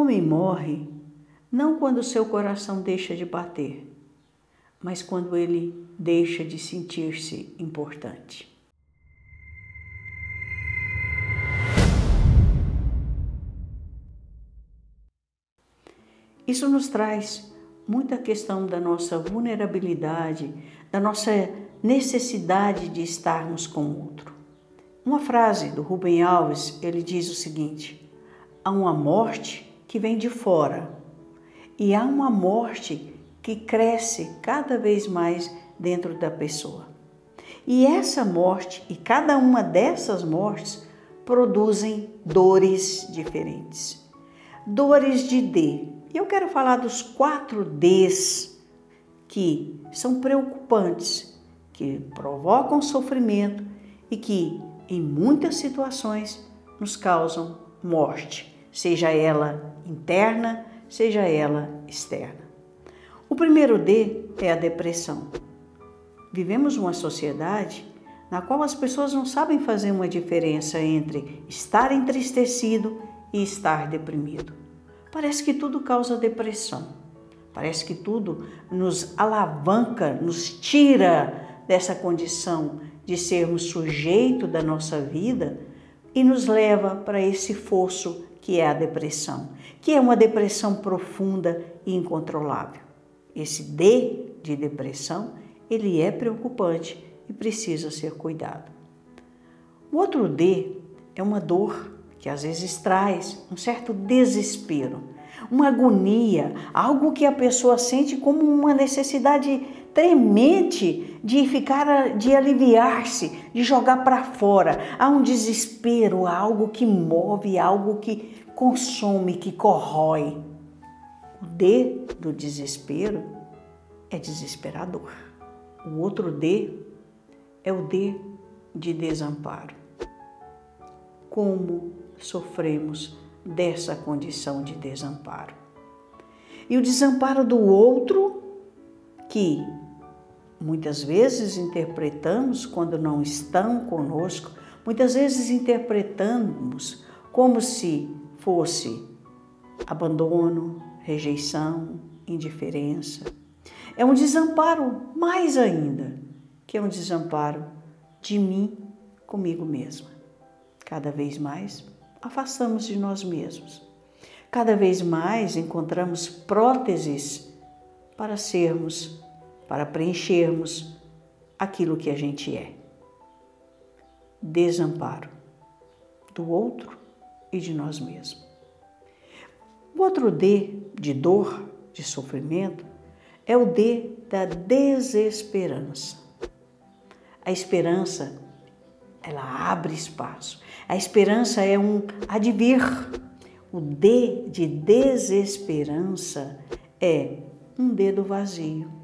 homem morre não quando seu coração deixa de bater, mas quando ele deixa de sentir-se importante. Isso nos traz muita questão da nossa vulnerabilidade, da nossa necessidade de estarmos com o outro. Uma frase do Rubem Alves, ele diz o seguinte: há uma morte que vem de fora e há uma morte que cresce cada vez mais dentro da pessoa. E essa morte e cada uma dessas mortes produzem dores diferentes. Dores de D. Eu quero falar dos quatro Ds que são preocupantes, que provocam sofrimento e que, em muitas situações, nos causam morte, seja ela interna, seja ela externa. O primeiro D é a depressão. Vivemos uma sociedade na qual as pessoas não sabem fazer uma diferença entre estar entristecido e estar deprimido. Parece que tudo causa depressão. Parece que tudo nos alavanca, nos tira dessa condição de sermos sujeito da nossa vida e nos leva para esse fosso que é a depressão, que é uma depressão profunda e incontrolável. Esse D de depressão, ele é preocupante e precisa ser cuidado. O outro D é uma dor que às vezes traz um certo desespero, uma agonia, algo que a pessoa sente como uma necessidade tremente de ficar, de aliviar-se, de jogar para fora. Há um desespero, há algo que move, algo que consome, que corrói. O D do desespero é desesperador. O outro D é o D de desamparo. Como sofremos dessa condição de desamparo. E o desamparo do outro, que muitas vezes interpretamos quando não estão conosco, muitas vezes interpretamos como se fosse abandono, rejeição, indiferença. É um desamparo mais ainda, que é um desamparo de mim comigo mesma. Cada vez mais afastamos de nós mesmos. Cada vez mais encontramos próteses para sermos, para preenchermos aquilo que a gente é. Desamparo do outro e de nós mesmos. O outro D de dor, de sofrimento, é o D da desesperança. A esperança, ela abre espaço. A esperança é um advir. O D de desesperança é um dedo vazio,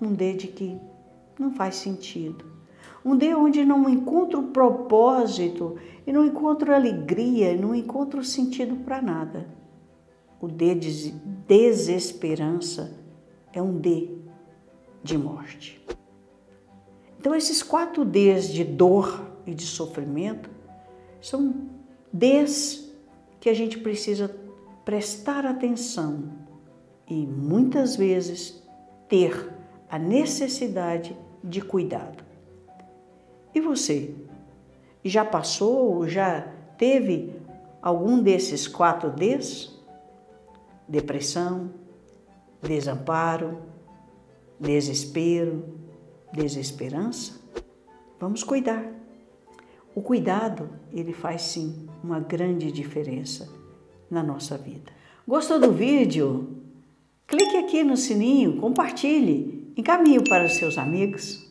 um D de que não faz sentido. Um D onde não encontro propósito e não encontro alegria, não encontro sentido para nada. O D de desesperança é um D de morte. Então, esses quatro Ds de dor e de sofrimento são Ds que a gente precisa prestar atenção e muitas vezes ter a necessidade de cuidado. E você? Já passou, já teve algum desses quatro Ds? Depressão, desamparo, desespero, desesperança? Vamos cuidar. O cuidado, ele faz sim uma grande diferença na nossa vida. Gostou do vídeo? Clique aqui no sininho, compartilhe, encaminhe para os seus amigos.